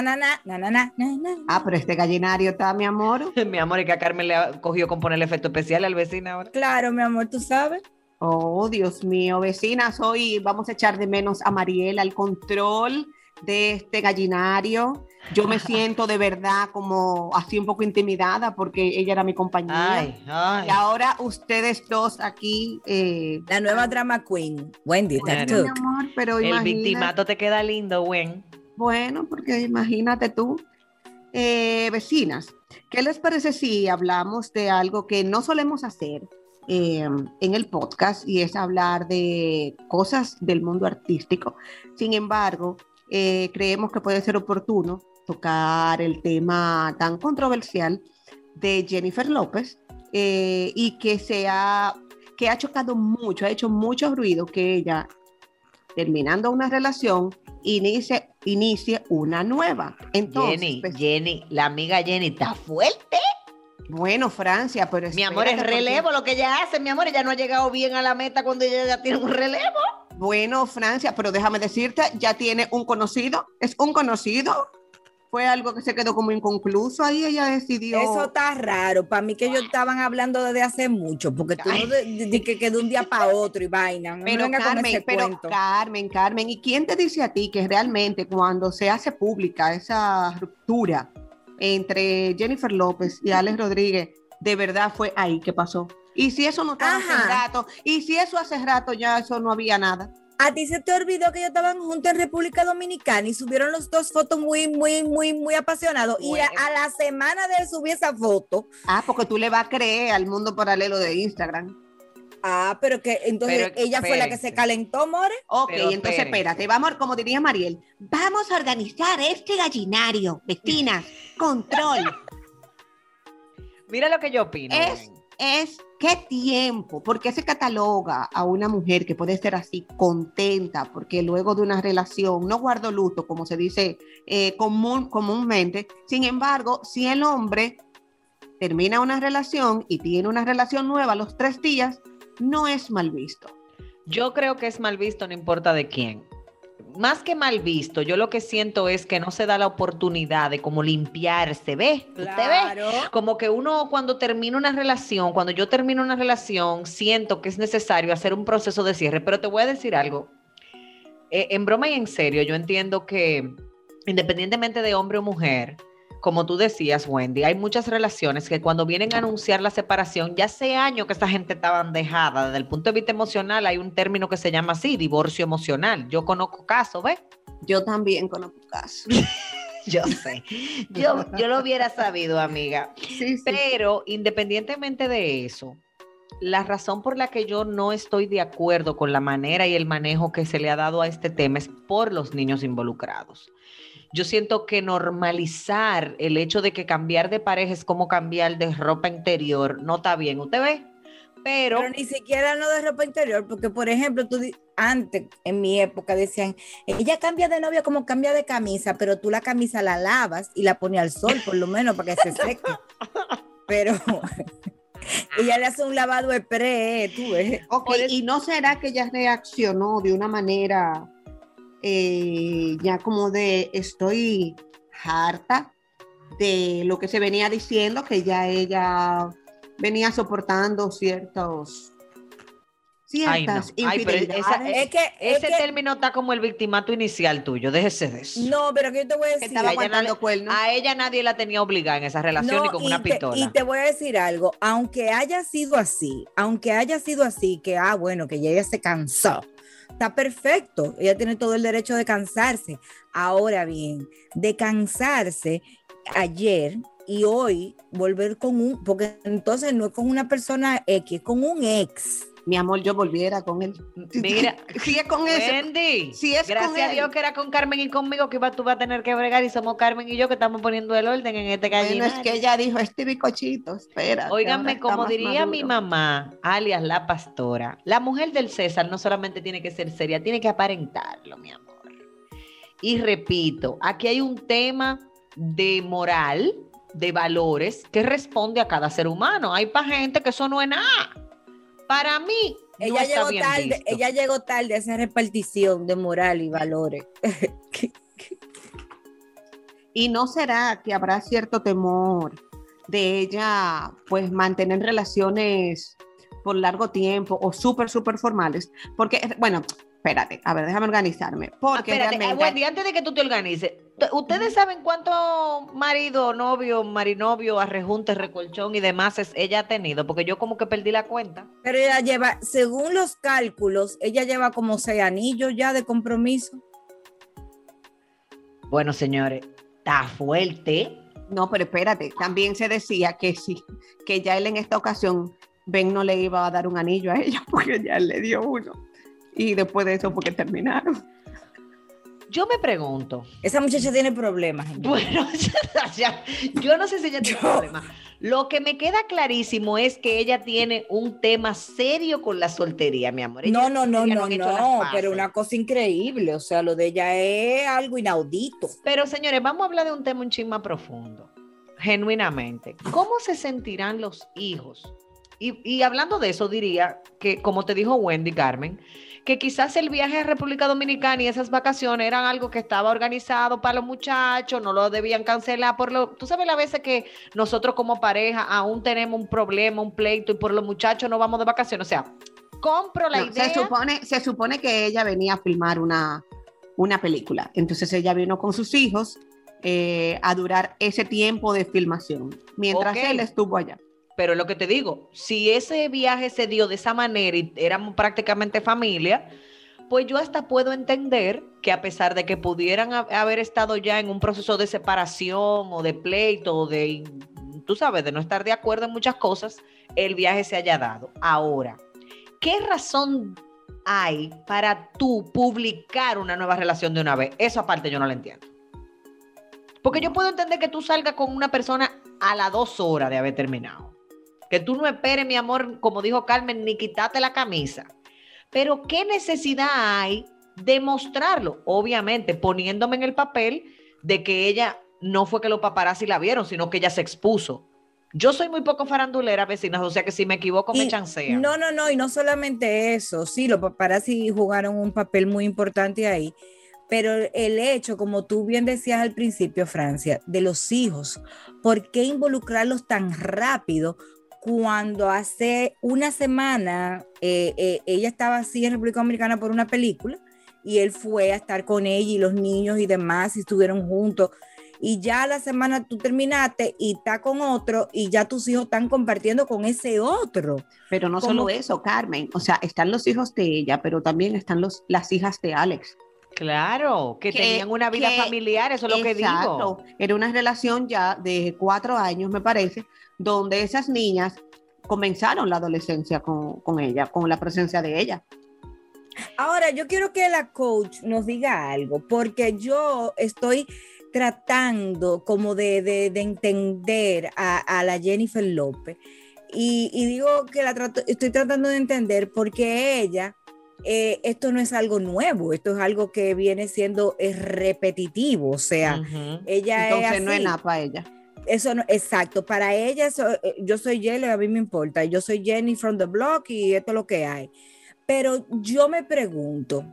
na, na, na, na, na, na, na. Ah, pero este gallinario está, mi amor. Mi amor, y que a Carmen le ha cogido con poner el efecto especial al vecino ahora. Claro, mi amor, tú sabes. Oh, Dios mío, vecinas, hoy vamos a echar de menos a Mariel al control de este gallinario. Yo me siento de verdad como así un poco intimidada porque ella era mi compañera. Ay, ay. Y ahora ustedes dos aquí. eh, La nueva drama queen, Wendy Bueno. Mi amor, pero El victimato te queda lindo, Gwen. Bueno, porque imagínate tú, Eh, vecinas, ¿qué les parece si hablamos de algo que no solemos hacer eh, en el podcast y es hablar de cosas del mundo artístico? Sin embargo, eh, creemos que puede ser oportuno tocar el tema tan controversial de Jennifer López eh, y que se que ha chocado mucho, ha hecho mucho ruido que ella, terminando una relación, inicie, inicie una nueva. Entonces, Jenny, pues, Jenny, la amiga Jenny está fuerte. bueno, Francia, pero Mi amor, es porque- relevo lo que ella hace, mi amor. Ella no ha llegado bien a la meta cuando ella ya tiene un relevo. Bueno, Francia, pero déjame decirte, ya tiene un conocido, es un conocido. Fue algo que se quedó como inconcluso, ahí ella decidió. Eso está raro. Para mí que ellos estaban hablando desde hace mucho, porque tú no de, de- de que quedó un día para otro y vaina. No Pero Carmen, pero cuento. Carmen, Carmen, ¿y quién te dice a ti que realmente cuando se hace pública esa ruptura entre Jennifer López y Alex Rodríguez, de verdad fue ahí que pasó? Y si eso no estaba hace rato, y si eso hace rato ya eso no había nada. A ti se te olvidó que ellos estaban juntos en República Dominicana y subieron los dos fotos muy, muy, muy, muy apasionados. Y a, la semana de él subir esa foto, Ah, porque tú le vas a creer al mundo paralelo de Instagram. ah, pero que entonces Pero, ella fue la que se calentó, More. Ok, Pero entonces espérense. espérate, vamos, como diría Mariel, vamos a organizar este gallinario, Vecina, control. Mira lo que yo opino. Es, es qué tiempo, porque se cataloga a una mujer que puede ser así contenta, porque luego de una relación no guardo luto, como se dice eh, común, comúnmente. Sin embargo, si el hombre termina una relación y tiene una relación nueva a los tres días, no es mal visto. Yo creo que es mal visto, no importa de quién. Más que mal visto, yo lo que siento es que no se da la oportunidad de como limpiarse, ¿ve? ¿Usted ve? Como que uno cuando termina una relación, cuando yo termino una relación, siento que es necesario hacer un proceso de cierre, pero te voy a decir algo. Eh, en broma y en serio, yo entiendo que independientemente de hombre o mujer, como tú decías, Wendy, hay muchas relaciones que cuando vienen a anunciar la separación, ya hace años que esta gente estaba dejada, desde el punto de vista emocional hay un término que se llama así, divorcio emocional. Yo conozco casos, ¿ves? Yo también conozco casos. Yo sé. Yo, yo lo hubiera sabido, amiga. Sí, sí. Pero independientemente de eso, la razón por la que yo no estoy de acuerdo con la manera y el manejo que se le ha dado a este tema es por los niños involucrados. Yo siento que normalizar el hecho de que cambiar de pareja es como cambiar de ropa interior no está bien. ¿Usted ve? Pero, Pero ni siquiera no de ropa interior, porque por ejemplo, tú antes, en mi época, decían, ella cambia de novia como cambia de camisa, pero tú la camisa la lavas y la pones al sol, por lo menos, para que se seque. Pero ella le hace un lavado de pre, tú ves. Ok, Por eso- ¿y no será que ella reaccionó de una manera eh, ya como de estoy harta de lo que se venía diciendo, que ya ella venía soportando ciertos ciertas es que, ese término está como el victimato inicial tuyo, déjese de eso. No, pero que yo te voy a decir. a ella nadie la tenía obligada en esa relación ni con una pistola. Y te voy a decir algo, aunque haya sido así, aunque haya sido así, que ah, bueno, que ella se cansó, está perfecto, ella tiene todo el derecho de cansarse. Ahora bien, de cansarse ayer y hoy volver con un, porque entonces no es con una persona X, es con un ex mi amor, yo volviera con él. Mira, si es con Wendy, si es gracias a Dios que era con Carmen y conmigo que iba, tú vas a tener que bregar y somos Carmen y yo que estamos poniendo el orden en este gallinario. Bueno, es que ella dijo, este bicochito, espera. Óiganme, como diría mi mamá, alias la pastora, la mujer del César no solamente tiene que ser seria, tiene que aparentarlo, mi amor. Y repito, aquí hay un tema de moral, de valores, que responde a cada ser humano. Hay para gente que eso no es nada. Para mí, ella llegó tarde, ella llegó tarde a esa repartición de moral y valores. y no será que habrá cierto temor de ella, pues, mantener relaciones por largo tiempo o súper, súper formales, porque, bueno, espérate, a ver, déjame organizarme. Porque espérate, antes de que tú te organices, ¿ustedes saben cuánto marido, novio, marinovio, arrejunte, recolchón y demás ella ha tenido? Porque yo como que perdí la cuenta. Pero ella lleva, según los cálculos, ella lleva como seis anillos ya de compromiso. Bueno, señores, está fuerte. No, pero espérate, también se decía que sí, que ya él en esta ocasión, Ben no le iba a dar un anillo a ella porque ya él le dio uno y después de eso porque terminaron. Yo me pregunto. Esa muchacha tiene problemas. Bueno, yo no sé si ella tiene problemas. Lo que me queda clarísimo es que ella tiene un tema serio con la soltería, mi amor. no, no, no, no, no, pero una cosa increíble. O sea, lo de ella es algo inaudito. Pero señores, vamos a hablar de un tema un chisme profundo. Genuinamente. ¿Cómo se sentirán los hijos? Y, y hablando de eso, diría que, como te dijo Wendy Carmen, que quizás el viaje a República Dominicana y esas vacaciones eran algo que estaba organizado para los muchachos, no lo debían cancelar por lo, tú sabes la veces que nosotros como pareja aún tenemos un problema, un pleito y por los muchachos no vamos de vacaciones, o sea, compro la idea. Se supone, se supone que ella venía a filmar una, una película, entonces ella vino con sus hijos eh, a durar ese tiempo de filmación, mientras él estuvo allá. Pero lo que te digo, si ese viaje se dio de esa manera y éramos prácticamente familia, pues yo hasta puedo entender que a pesar de que pudieran haber estado ya en un proceso de separación o de pleito o de, tú sabes, de no estar de acuerdo en muchas cosas, el viaje se haya dado. Ahora, ¿qué razón hay para tú publicar una nueva relación de una vez? Eso aparte yo no lo entiendo. Porque yo puedo entender que tú salgas con una persona a las dos horas de haber terminado que tú no esperes, mi amor, como dijo Carmen, ni quitarte la camisa. Pero ¿qué necesidad hay de mostrarlo? Obviamente, poniéndome en el papel de que ella no fue que los paparazzi la vieron, sino que ella se expuso. Yo soy muy poco farandulera, vecinas, o sea que si me equivoco me chancean. No, no, no, y no solamente eso, sí, los paparazzi jugaron un papel muy importante ahí, pero el hecho, como tú bien decías al principio, Francia, de los hijos, ¿por qué involucrarlos tan rápido cuando hace una semana eh, eh, ella estaba así en República Dominicana por una película y él fue a estar con ella y los niños y demás y estuvieron juntos. Y ya la semana tú terminaste y está con otro y ya tus hijos están compartiendo con ese otro. Pero no solo eso, Carmen. O sea, están los hijos de ella, pero también están los, las hijas de Alex. Claro, que, tenían una vida familiar, eso es lo que digo. Era una relación ya de cuatro años, me parece, donde esas niñas comenzaron la adolescencia con, ella, con la presencia de ella. Ahora, yo quiero que la coach nos diga algo, porque yo estoy tratando como de, entender a, la Jennifer López. Y, digo que la estoy tratando de entender porque ella, eh, esto no es algo nuevo, esto es algo que viene siendo es repetitivo, o sea, ella Entonces no es nada para ella. Eso no, exacto, para ella eh, yo soy Jelly, a mí me importa, yo soy Jenny from the block y esto es lo que hay. Pero yo me pregunto,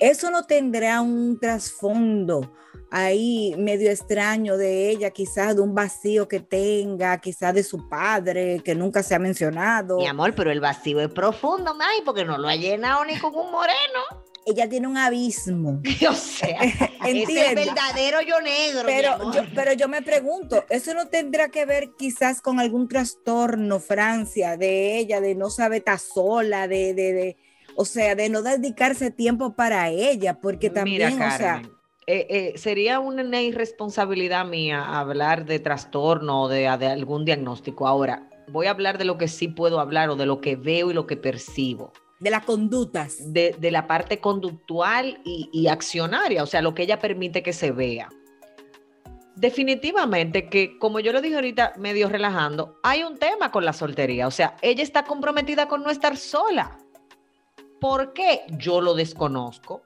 eso no tendrá un trasfondo ahí medio extraño de ella, quizás de un vacío que tenga, quizás de su padre, que nunca se ha mencionado. Mi amor, pero el vacío es profundo, May, porque no lo ha llenado ni con un moreno. Ella tiene un abismo. O sea, es el verdadero yo negro. Pero yo, pero yo me pregunto, ¿eso no tendrá que ver quizás con algún trastorno, Francia, de ella, de no saber estar sola, de, de, de o sea, de no dedicarse tiempo para ella, porque también, o sea eh, eh, sería una irresponsabilidad mía hablar de trastorno o de, algún diagnóstico. Ahora, voy a hablar de lo que sí puedo hablar o de lo que veo y lo que percibo. De las conductas. De, la parte conductual y, y, accionaria, o sea, lo que ella permite que se vea. Definitivamente que, como yo lo dije ahorita, medio relajando, hay un tema con la soltería. O sea, ella está comprometida con no estar sola. ¿Por qué? Yo lo desconozco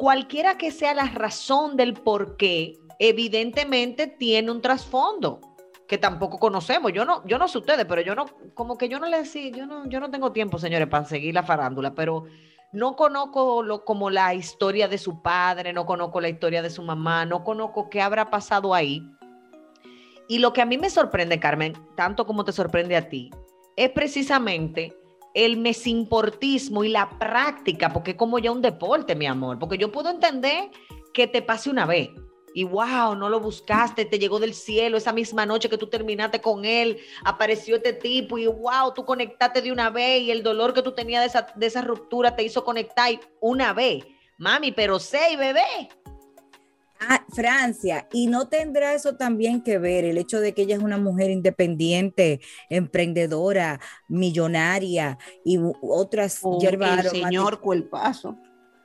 cualquiera que sea la razón del por qué, evidentemente tiene un trasfondo que tampoco conocemos. Yo no, yo no sé ustedes, pero yo no, como que yo no le decía, yo no, yo no tengo tiempo, señores, para seguir la farándula, pero no conozco lo, como la historia de su padre, no conozco la historia de su mamá, no conozco qué habrá pasado ahí. Y lo que a mí me sorprende, Carmen, tanto como te sorprende a ti, es precisamente el mesimportismo y la práctica, porque es como ya un deporte, mi amor, porque yo puedo entender que te pase una vez y wow, no lo buscaste, te llegó del cielo esa misma noche que tú terminaste con él, apareció este tipo y wow, tú conectaste de una vez y el dolor que tú tenías de esa, de esa ruptura te hizo conectar una vez. Mami, pero seis, bebé. Ah, Francia, y no tendrá eso también que ver el hecho de que ella es una mujer independiente, emprendedora, millonaria y otras oh, El señor Cuelpazo.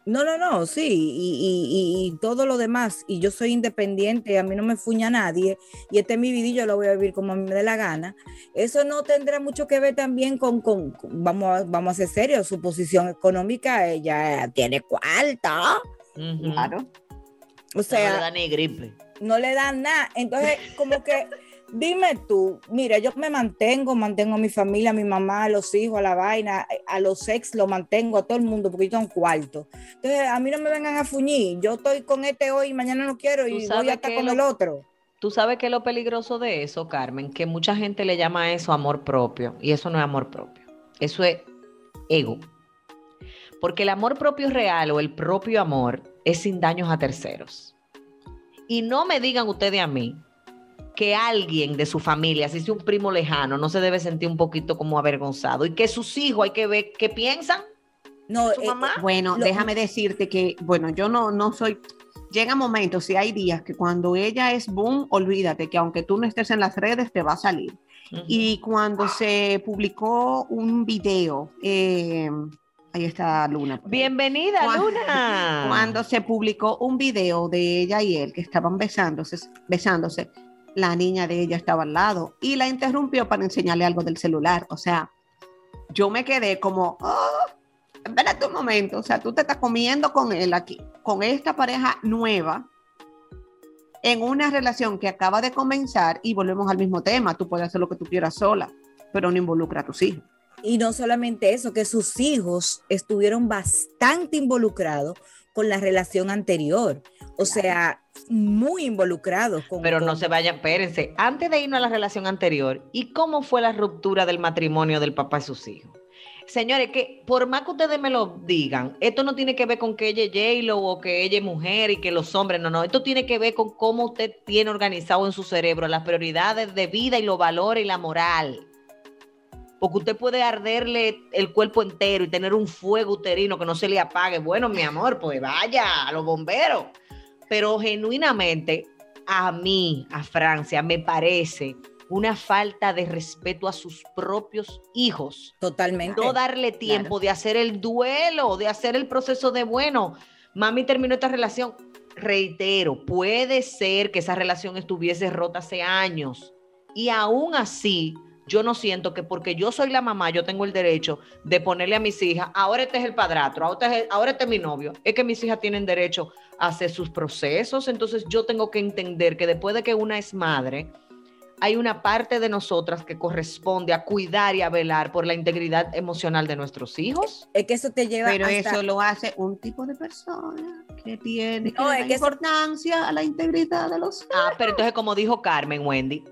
No, no, no, sí, y, todo lo demás. Y yo soy independiente, a mí no me fuña nadie, y este es mi vida y yo lo voy a vivir como a mí me dé la gana. Eso no tendrá mucho que ver también con, con, vamos, a, vamos a ser serios, su posición económica, ella tiene cuarta. Claro. O sea, no le da ni gripe. No le dan nada. Entonces, como que, dime tú, mira, yo me mantengo, mantengo a mi familia, a mi mamá, a los hijos, a la vaina, a los ex lo mantengo, a todo el mundo, porque yo tengo un cuarto. Entonces, a mí no me vengan a fuñir. Yo estoy con este hoy, mañana no quiero y voy a estar con el otro. Tú sabes que es lo peligroso de eso, Carmen, que mucha gente le llama a eso amor propio, y eso no es amor propio. Eso es ego. Porque el amor propio real o el propio amor es sin daños a terceros. Y no me digan ustedes a mí que alguien de su familia, si es un primo lejano, no se debe sentir un poquito como avergonzado y que sus hijos hay que ver qué piensan. No, ¿Su eh, mamá? bueno, déjame decirte que, bueno, yo no, no soy, llega momentos y hay días que cuando ella es boom, olvídate que aunque tú no estés en las redes, te va a salir. Y cuando se publicó un video, eh, Ahí está Luna. Bienvenida, Luna. Cuando se publicó un video de ella y él que estaban besándose, besándose, la niña de ella estaba al lado y la interrumpió para enseñarle algo del celular. O sea, yo me quedé como, oh, espérate un momento, o sea, tú te estás comiendo con él aquí, con esta pareja nueva, en una relación que acaba de comenzar y volvemos al mismo tema, tú puedes hacer lo que tú quieras sola, pero no involucra a tus hijos. Y no solamente eso, que sus hijos estuvieron bastante involucrados con la relación anterior. O sea, muy involucrados. Con, Pero no se vayan, espérense, antes de irnos a la relación anterior, ¿y cómo fue la ruptura del matrimonio del papá y sus hijos? Señores, que por más que ustedes me lo digan, esto no tiene que ver con que ella es j o que ella es mujer y que los hombres, no, no, esto tiene que ver con cómo usted tiene organizado en su cerebro las prioridades de vida y los valores y la moral porque usted puede arderle el cuerpo entero y tener un fuego uterino que no se le apague. Bueno, mi amor, pues vaya a los bomberos. Pero genuinamente, a mí, a Francia, me parece una falta de respeto a sus propios hijos. Totalmente. No darle tiempo de hacer el duelo, de hacer el proceso de, bueno, mami terminó esta relación. Reitero, puede ser que esa relación estuviese rota hace años y aún así yo no siento que porque yo soy la mamá, yo tengo el derecho de ponerle a mis hijas, ahora este es el padrastro, ahora este es, ahora este es mi novio. Es que mis hijas tienen derecho a hacer sus procesos, entonces yo tengo que entender que después de que una es madre, hay una parte de nosotras que corresponde a cuidar y a velar por la integridad emocional de nuestros hijos. Es que eso te lleva Pero eso lo hace un tipo de persona que tiene No, que es dar que eso- importancia a la integridad de los Ah, pero entonces como dijo Carmen Wendy,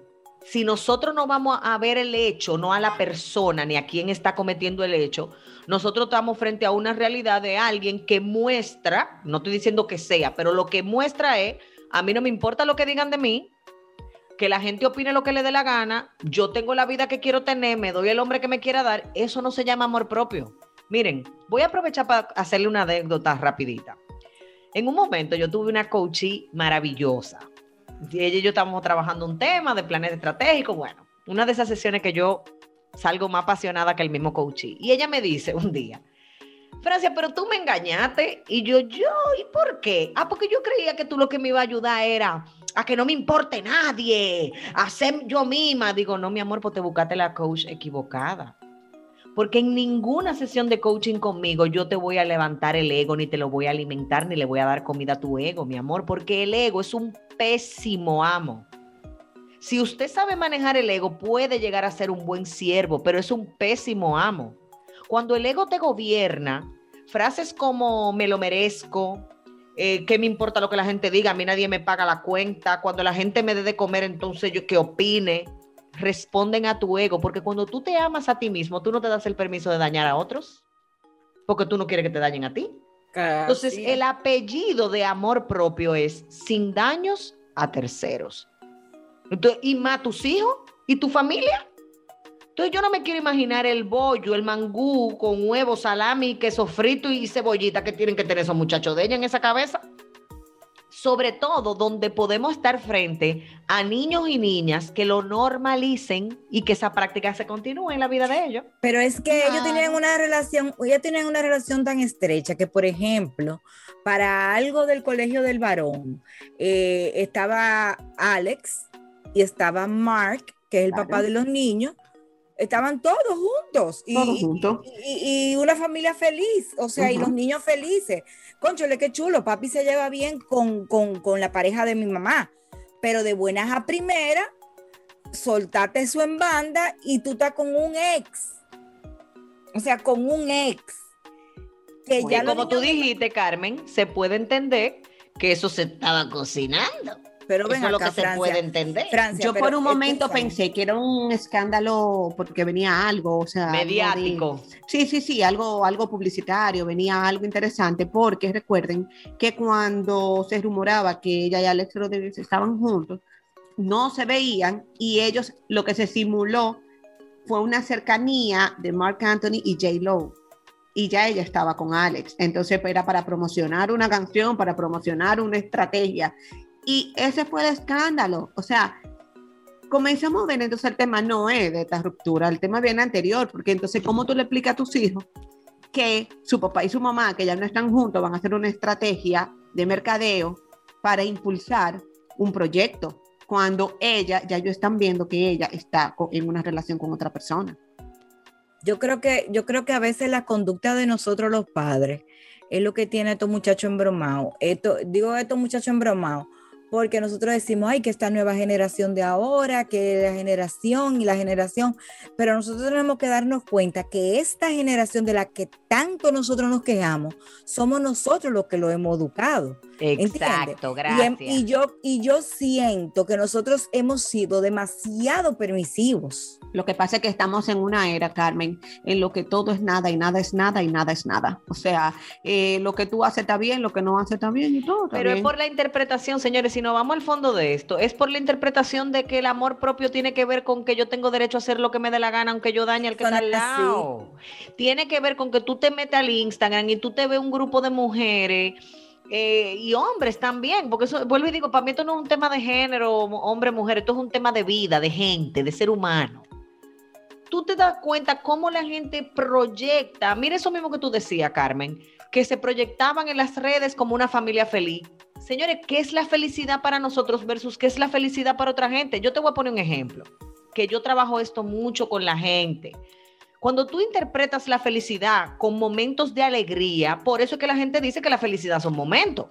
si nosotros no vamos a ver el hecho, no a la persona ni a quién está cometiendo el hecho, nosotros estamos frente a una realidad de alguien que muestra, no estoy diciendo que sea, pero lo que muestra es, a mí no me importa lo que digan de mí, que la gente opine lo que le dé la gana, yo tengo la vida que quiero tener, me doy el hombre que me quiera dar, eso no se llama amor propio. Miren, voy a aprovechar para hacerle una anécdota rapidita. En un momento yo tuve una coachee maravillosa. Ella y yo estábamos trabajando un tema de planes estratégicos. Bueno, una de esas sesiones que yo salgo más apasionada que el mismo coachee. Y ella me dice un día, Francia, pero tú me engañaste. Y yo, yo, ¿y por qué? Ah, porque yo creía que tú lo que me iba a ayudar era a que no me importe nadie, a ser yo misma. Digo, no, mi amor, pues te buscaste la coach equivocada. Porque en ninguna sesión de coaching conmigo yo te voy a levantar el ego, ni te lo voy a alimentar, ni le voy a dar comida a tu ego, mi amor, porque el ego es un pésimo amo. Si usted sabe manejar el ego, puede llegar a ser un buen siervo, pero es un pésimo amo. Cuando el ego te gobierna, frases como me lo merezco, eh, ¿qué me importa lo que la gente diga? A mí nadie me paga la cuenta. Cuando la gente me dé de comer, entonces yo que opine, responden a tu ego, porque cuando tú te amas a ti mismo, tú no te das el permiso de dañar a otros, porque tú no quieres que te dañen a ti. Entonces, el apellido de amor propio es sin daños a terceros. Entonces, y más tus hijos y tu familia. Entonces, yo no me quiero imaginar el bollo, el mangú con huevo, salami, queso frito y cebollita que tienen que tener esos muchachos de ella en esa cabeza. Sobre todo donde podemos estar frente a niños y niñas que lo normalicen y que esa práctica se continúe en la vida de ellos. Pero es que ellos tenían una relación, ellos tenían una relación tan estrecha que, por ejemplo, para algo del colegio del varón, eh, estaba Alex y estaba Mark, que es el Claro. papá de los niños, estaban todos juntos. Y, Todos juntos. y- y una familia feliz, o sea, y los niños felices. Conchole, qué chulo, papi se lleva bien con, con, con la pareja de mi mamá, pero de buenas a primeras, soltate eso en banda y tú estás con un ex. O sea, con un ex. Que Y ya como tú dijiste, Carmen, se puede entender que eso se estaba cocinando. Pero ven eso es lo acá, que se Francia, puede entender. Francia, Yo por un momento pensé que era un escándalo porque venía algo, o sea, algo de- Mediático. Sí, sí, sí, algo, algo publicitario, venía algo interesante, porque recuerden que cuando se rumoraba que ella y Alex Rodríguez estaban juntos, no se veían y ellos lo que se simuló fue una cercanía de Mark Anthony y J. Lo. Y ya ella estaba con Alex. Entonces era para promocionar una canción, para promocionar una estrategia. Y ese fue el escándalo. O sea, comenzamos a ver entonces el tema no es de esta ruptura, el tema viene anterior, porque entonces, ¿cómo tú le explicas a tus hijos que su papá y su mamá, que ya no están juntos, van a hacer una estrategia de mercadeo para impulsar un proyecto? Cuando ella, ya ellos están viendo que ella está en una relación con otra persona. Yo creo que, yo creo que a veces la conducta de nosotros los padres es lo que tiene a estos muchachos embromados. Esto, digo estos muchachos embromados, porque nosotros decimos, ay, que esta nueva generación de ahora, que la generación y la generación, pero nosotros tenemos que darnos cuenta que esta generación de la que tanto nosotros nos quejamos, somos nosotros los que lo hemos educado. Exacto, Y, em- gracias. y yo, y yo siento que nosotros hemos sido demasiado permisivos. Lo que pasa es que estamos en una era, Carmen, en lo que todo es nada y nada es nada y nada es nada. O sea, eh, lo que tú haces está bien, lo que no haces está bien y todo. está Pero es por la interpretación, señores, si no vamos al fondo de esto, es por la interpretación de que el amor propio tiene que ver con que yo tengo derecho a hacer lo que me dé la gana, aunque yo dañe al que está al lado. Tiene que ver con que tú te metes al Instagram y tú te ves un grupo de mujeres eh, y hombres también, porque eso, vuelvo y digo, para mí esto no es un tema de género, hombre, mujer, esto es un tema de vida, de gente, de ser humano. Tú te das cuenta cómo la gente proyecta, mira eso mismo que tú decías, Carmen, que se proyectaban en las redes como una familia feliz. Señores, ¿qué es la felicidad para nosotros versus qué es la felicidad para otra gente? Yo te voy a poner un ejemplo, que yo trabajo esto mucho con la gente. Cuando tú interpretas la felicidad con momentos de alegría, por eso es que la gente dice que la felicidad son momentos.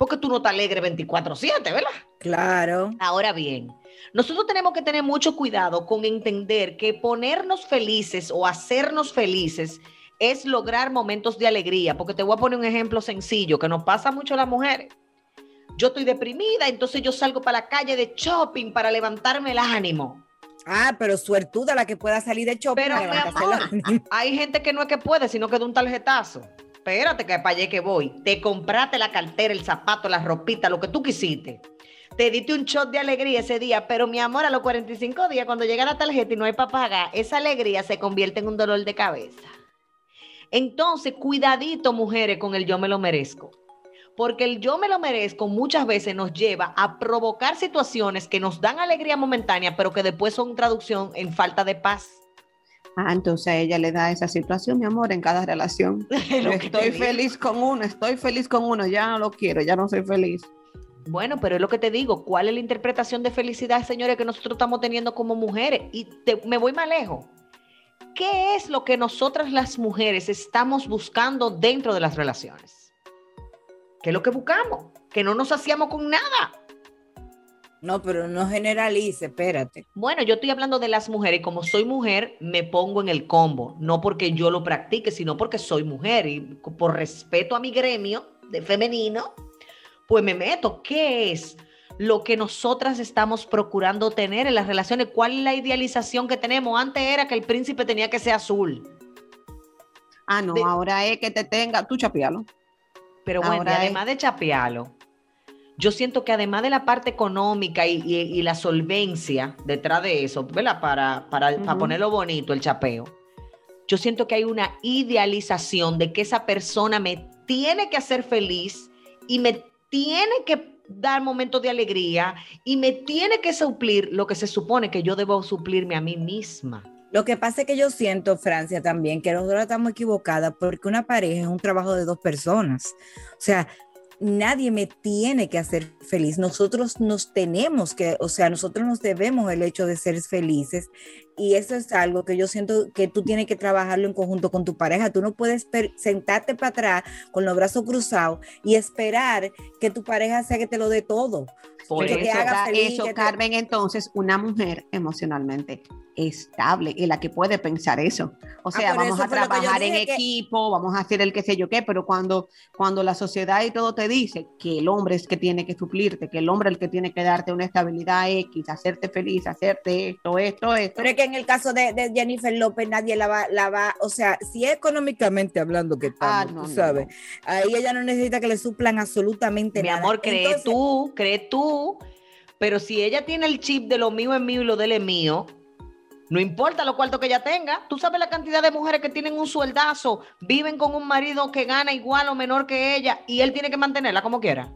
porque tú no estás alegre 24/7, ¿verdad? Claro. Ahora bien, nosotros tenemos que tener mucho cuidado con entender que ponernos felices o hacernos felices es lograr momentos de alegría, porque te voy a poner un ejemplo sencillo que nos pasa mucho a las mujeres. Yo estoy deprimida, entonces yo salgo para la calle de shopping para levantarme el ánimo. Ah, pero suertuda la que pueda salir de shopping. Pero, hay gente que no es que puede, sino que de un tarjetazo. Espérate que para allá que voy. Te compraste la cartera, el zapato, la ropita, lo que tú quisiste. Te diste un shot de alegría ese día, pero mi amor, a los 45 días, cuando llega la tarjeta y no hay para pagar, esa alegría se convierte en un dolor de cabeza. Entonces, cuidadito, mujeres, con el yo me lo merezco. Porque el yo me lo merezco muchas veces nos lleva a provocar situaciones que nos dan alegría momentánea, pero que después son traducción en falta de paz. Ah, entonces a ella le da esa situación, mi amor, en cada relación. estoy feliz con uno, estoy feliz con uno, ya no lo quiero, ya no soy feliz. Bueno, pero es lo que te digo, ¿cuál es la interpretación de felicidad, señores, que nosotros estamos teniendo como mujeres? Y me voy más lejos. ¿Qué es lo que nosotras las mujeres estamos buscando dentro de las relaciones? ¿Qué es lo que buscamos? Que no nos hacíamos con nada. No, pero no generalice, espérate. Bueno, yo estoy hablando de las mujeres y como soy mujer, me pongo en el combo, no porque yo lo practique, sino porque soy mujer y por respeto a mi gremio de femenino, pues me meto. ¿Qué es lo que nosotras estamos procurando tener en las relaciones? ¿Cuál es la idealización que tenemos? Antes era que el príncipe tenía que ser azul. Ah, no, ahora es que te tenga, tú chapealo. Pero bueno, además de chapealo, yo siento que además de la parte económica y, la solvencia detrás de eso, ¿verdad? Para, para, ponerlo bonito, el chapeo, yo siento que hay una idealización de que esa persona me tiene que hacer feliz y me tiene que dar momentos de alegría y me tiene que suplir lo que se supone que yo debo suplirme a mí misma. Lo que pasa es que yo siento, Francia, también que nosotros estamos equivocadas porque una pareja es un trabajo de dos personas. O sea, nadie me tiene que hacer feliz. Nosotros nos tenemos que, o sea, nosotros nos debemos el hecho de ser felices. Y eso es algo que yo siento que tú tienes que trabajarlo en conjunto con tu pareja. Tú no puedes sentarte para atrás con los brazos cruzados y esperar que tu pareja sea que te lo dé todo. Por eso, te haga feliz, eso Carmen, entonces, una mujer emocionalmente estable y la que puede pensar eso. O ah, sea, vamos a trabajar en equipo, vamos a hacer el qué sé yo qué, pero cuando, cuando la sociedad y todo te dice que el hombre es que tiene que suplirte, que el hombre es el que tiene que darte una estabilidad X, hacerte feliz, hacerte esto, esto, esto. Pero es que en el caso de, Jennifer López nadie la va, la va, o sea, si económicamente hablando que ah, tú sabes, ahí ella no necesita que le suplan absolutamente nada. Mi amor, cree tú, cree tú pero si ella tiene el chip de lo mío es mío y lo de él es mío, no importa lo cuarto que ella tenga. Tú sabes la cantidad de mujeres que tienen un sueldazo, viven con un marido que gana igual o menor que ella y él tiene que mantenerla como quiera.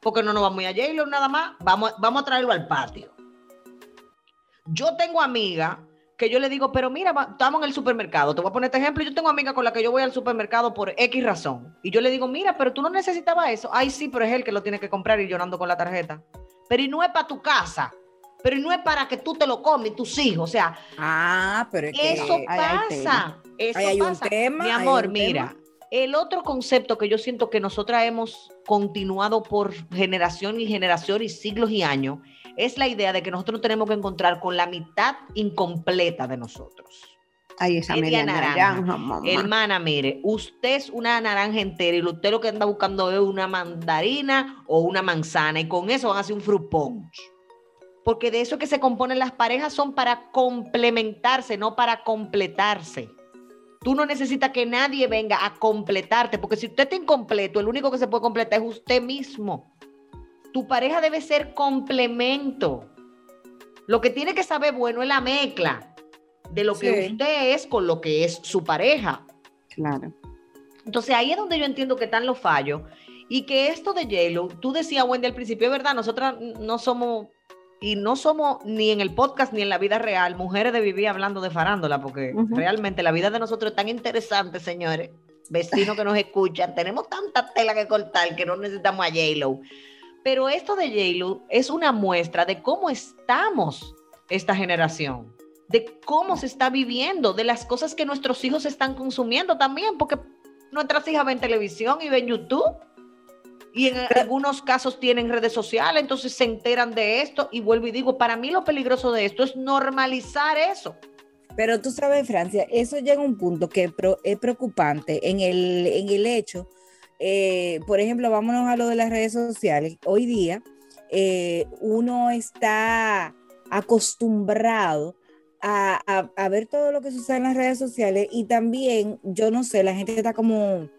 Porque no nos vamos a ir a nada más, vamos, vamos a traerlo al patio. Yo tengo amiga que yo le digo, pero mira, estamos en el supermercado, te voy a poner este ejemplo, yo tengo amiga con la que yo voy al supermercado por X razón, y yo le digo, mira, pero tú no necesitabas eso, ay sí, pero es él que lo tiene que comprar y llorando con la tarjeta, pero y no es para tu casa, pero no es para que tú te lo comes, tus hijos, o sea, ah, pero eso pasa, eso pasa, mi amor, mira, el otro concepto que yo siento que nosotras hemos continuado por generación y generación y siglos y años, es la idea de que nosotros tenemos que encontrar con la mitad incompleta de nosotros. Ahí esa media, naranja. Hermana, mire, usted es una naranja entera y usted lo que anda buscando es una mandarina o una manzana y con eso van a hacer un fruit punch. Porque de eso que se componen las parejas son para complementarse, no para completarse. Tú no necesitas que nadie venga a completarte, porque si usted está incompleto, el único que se puede completar es usted mismo. Tu pareja debe ser complemento. Lo que tiene que saber bueno es la mezcla de lo que usted es con lo que es su pareja. Claro. Entonces ahí es donde yo entiendo que están los fallos y que esto de J-Lo, tú decías, Wendy, al principio, es verdad, nosotras no somos, y no somos ni en el podcast ni en la vida real, mujeres de vivir hablando de farándula, porque realmente la vida de nosotros es tan interesante, señores, vecinos que nos escuchan, tenemos tanta tela que cortar que no necesitamos a J-Lo. Pero esto de j es una muestra de cómo estamos esta generación, de cómo se está viviendo, de las cosas que nuestros hijos están consumiendo también, porque nuestras hijas ven televisión y ven YouTube. Y en algunos casos tienen redes sociales, entonces se enteran de esto y vuelvo y digo, para mí lo peligroso de esto es normalizar eso. Pero tú sabes, Francia, eso llega a un punto que es preocupante en el, en el hecho, eh, por ejemplo, vámonos a lo de las redes sociales. Hoy día eh, uno está acostumbrado a, ver todo lo que sucede en las redes sociales y también, yo no sé, la gente está como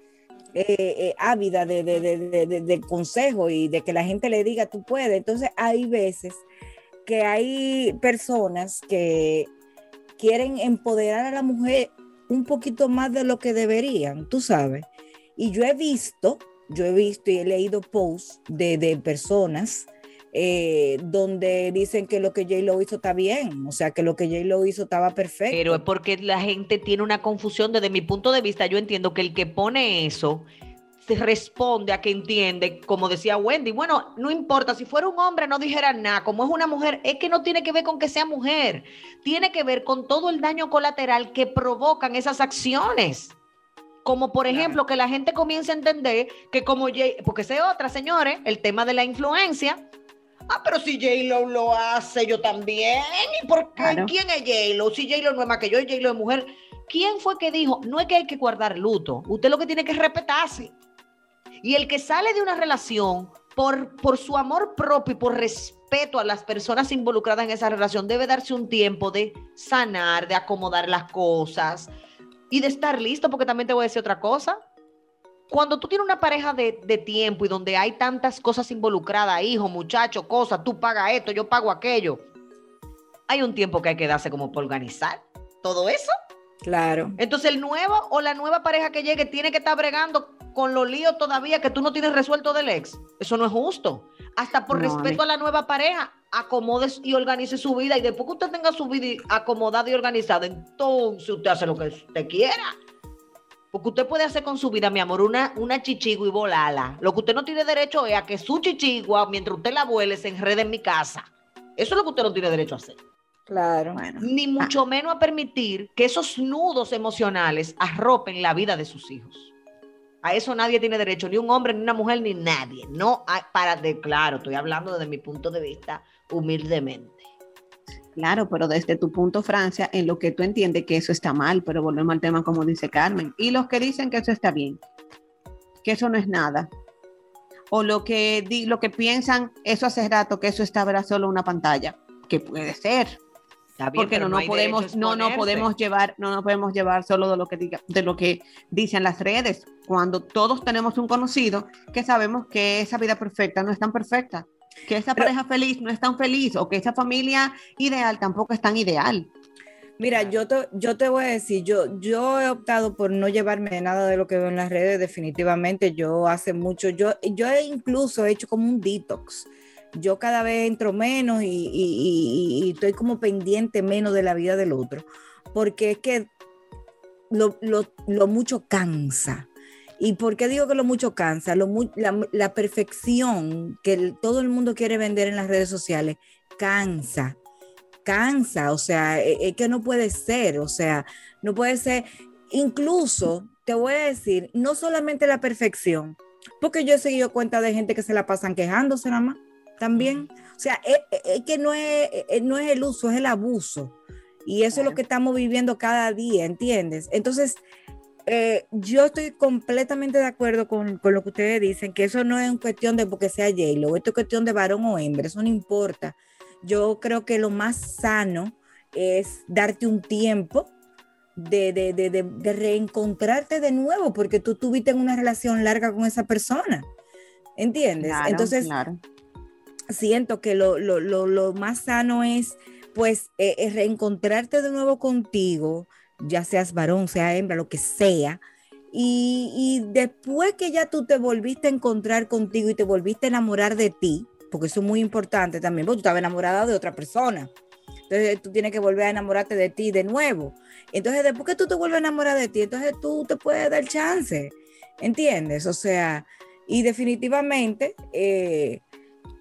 eh, ávida de, de, consejo y de que la gente le diga tú puedes. Entonces hay veces que hay personas que quieren empoderar a la mujer un poquito más de lo que deberían, tú sabes. Y yo he visto, yo he visto y he leído posts de, personas eh, donde dicen que lo que J lo hizo está bien, o sea, que lo que J lo hizo estaba perfecto. Pero es porque la gente tiene una confusión. Desde mi punto de vista, yo entiendo que el que pone eso se responde a que entiende, como decía Wendy, bueno, no importa, si fuera un hombre no dijera nada, como es una mujer, es que no tiene que ver con que sea mujer, tiene que ver con todo el daño colateral que provocan esas acciones. Como por ejemplo que la gente comience a entender que como Jay, porque sé otra, señores, el tema de la influencia. Ah, pero si J-Lo lo hace, yo también. ¿Y por qué? ¿Quién es J-Lo? Si J-Lo no es más que yo, J-Lo es mujer. ¿Quién fue que dijo, no es que hay que guardar luto? Usted lo que tiene que es respetarse. Y el que sale de una relación por, por su amor propio y por respeto a las personas involucradas en esa relación debe darse un tiempo de sanar, de acomodar las cosas y de estar listo, porque también te voy a decir otra cosa. Cuando tú tienes una pareja de, tiempo y donde hay tantas cosas involucradas, hijo, muchacho, cosas, tú pagas esto, yo pago aquello, hay un tiempo que hay que darse como por organizar todo eso. Claro. Entonces el nuevo o la nueva pareja que llegue tiene que estar bregando con los líos todavía que tú no tienes resuelto del ex. Eso no es justo. Hasta por respeto a la nueva pareja, acomodes y organice su vida. Y después que usted tenga su vida acomodada y organizada, entonces usted hace lo que usted quiera. Porque usted puede hacer con su vida, mi amor, una, una chichigua y volala. Lo que usted no tiene derecho es a que su chichigua, mientras usted la vuele, se enrede en mi casa. Eso es lo que usted no tiene derecho a hacer. Claro. Ni mucho menos a permitir que esos nudos emocionales arropen la vida de sus hijos. A eso nadie tiene derecho, ni un hombre, ni una mujer, ni nadie. No hay, para de claro, estoy hablando desde mi punto de vista humildemente. Claro, pero desde tu punto, Francia, en lo que tú entiendes que eso está mal, pero volvemos al tema como dice Carmen. Y los que dicen que eso está bien, que eso no es nada. O lo que, lo que piensan, eso hace rato que eso está solo una pantalla, que puede ser, porque no, no, podemos, no, no podemos llevar, no nos podemos llevar solo de lo que diga, de lo que dicen las redes. Cuando todos tenemos un conocido que sabemos que esa vida perfecta no es tan perfecta, que esa pareja feliz no es tan feliz, o que esa familia ideal tampoco es tan ideal. Mira, yo te, yo te voy a decir, yo, yo he optado por no llevarme nada de lo que veo en las redes, definitivamente. Yo hace mucho, yo, yo he incluso hecho como un detox yo cada vez entro menos y, estoy como pendiente menos de la vida del otro, porque es que lo, mucho cansa. ¿Y por qué digo que lo mucho cansa? la, perfección que todo el mundo quiere vender en las redes sociales cansa, cansa, o sea, es, es que no puede ser, o sea, no puede ser, incluso te voy a decir, no solamente la perfección, porque yo he seguido cuenta de gente que se la pasan quejándose nada más también. O sea, es, que no es, no es el uso, es el abuso. Y eso es lo que estamos viviendo cada día, ¿entiendes? Entonces, eh, yo estoy completamente de acuerdo con, lo que ustedes dicen, que eso no es una cuestión de porque sea J-Lo, esto es cuestión de varón o hembra, eso no importa. Yo creo que lo más sano es darte un tiempo de, de reencontrarte de nuevo, porque tú tuviste una relación larga con esa persona, ¿entiendes? Entonces, claro siento que lo, más sano es pues eh, reencontrarte de nuevo contigo, ya seas varón, sea hembra, lo que sea. Y, después que ya tú te volviste a encontrar contigo y te volviste a enamorar de ti, porque eso es muy importante también, porque tú estabas enamorada de otra persona. Entonces tú tienes que volver a enamorarte de ti de nuevo. Entonces después que tú te vuelves a enamorar de ti, entonces tú te puedes dar chance. ¿Entiendes? O sea, y definitivamente... Eh,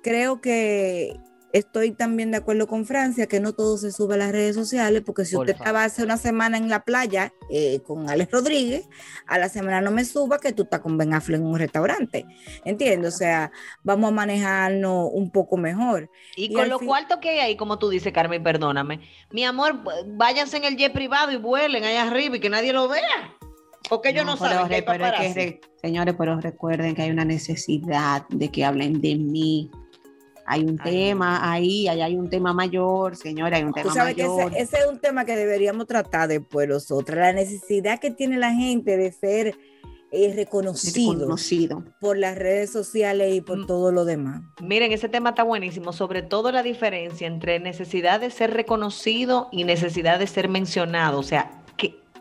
creo que estoy también de acuerdo con Francia que no todo se sube a las redes sociales, porque si usted estaba hace una semana en la playa eh, con Alex Rodríguez, a la semana no me suba que tú estás con Ben Affleck en un restaurante. ¿Entiendes? O sea, vamos a manejarnos un poco mejor. Y, con lo cuarto que hay ahí, como tú dices, Carmen, perdóname, mi amor, váyanse en el jet privado y vuelen allá arriba y que nadie lo vea. Porque ellos no, saben que hay Señores, pero recuerden que hay una necesidad de que hablen de mí. Hay un tema ahí, ahí hay un tema mayor, señores, hay un tema Tú sabes que ese, es un tema que deberíamos tratar después nosotros, la necesidad que tiene la gente de ser eh, reconocido, por las redes sociales y por mm. todo lo demás. Miren, ese tema está buenísimo, sobre todo la diferencia entre necesidad de ser reconocido y necesidad de ser mencionado, o sea,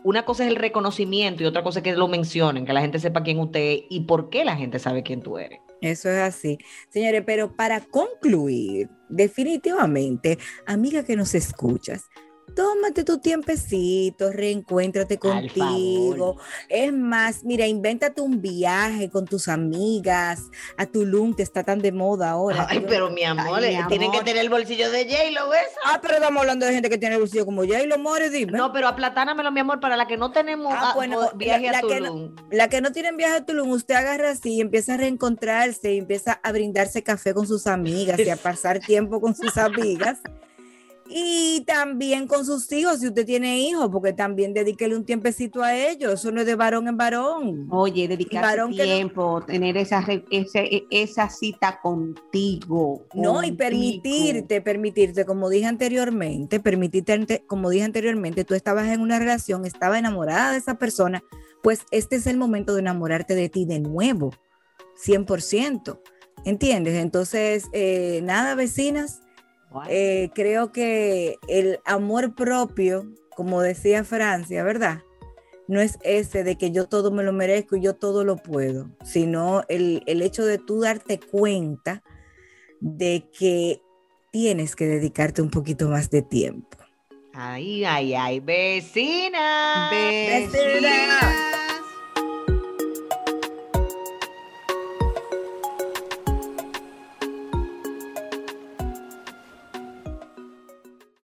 una cosa es el reconocimiento y otra cosa es que lo mencionen, que la gente sepa quién usted es y por qué la gente sabe quién tú eres. Eso es así. Señores, pero para concluir, definitivamente, amiga que nos escuchas, tómate tu tiempecito, reencuéntrate contigo. Es más, mira, invéntate un viaje con tus amigas a Tulum, que está tan de moda ahora. Ay, pero mi amor, eh, tienen que tener el bolsillo de J-Lo, ¿ves? Ah, pero estamos hablando de gente que tiene el bolsillo como J-Lo, more, dime. No, pero aplatánamelo, mi amor, para la que no tenemos ah, bueno, viaje a Tulum. la que no tienen viaje a Tulum, usted agarra así y empieza a reencontrarse y empieza a brindarse café con sus amigas y a pasar tiempo con sus amigas. Y también con sus hijos, si usted tiene hijos, porque también dedíquele un tiempecito a ellos. Eso no es de varón en varón. Oye, dedicar tiempo, tener esa, e, esa, cita contigo, No, y permitirte, permitirte, como dije anteriormente, permitirte, como dije anteriormente, tú estabas en una relación, estaba enamorada de esa persona, pues este es el momento de enamorarte de ti de nuevo, 100%. ¿Entiendes? Entonces, eh, nada, vecinas eh, creo que el amor propio, como decía Francia, ¿verdad? No es ese de que yo todo me lo merezco y yo todo lo puedo, sino el, el hecho de tú darte cuenta de que tienes que dedicarte un poquito más de tiempo. Ay, ay, ay, vecina. Vecina.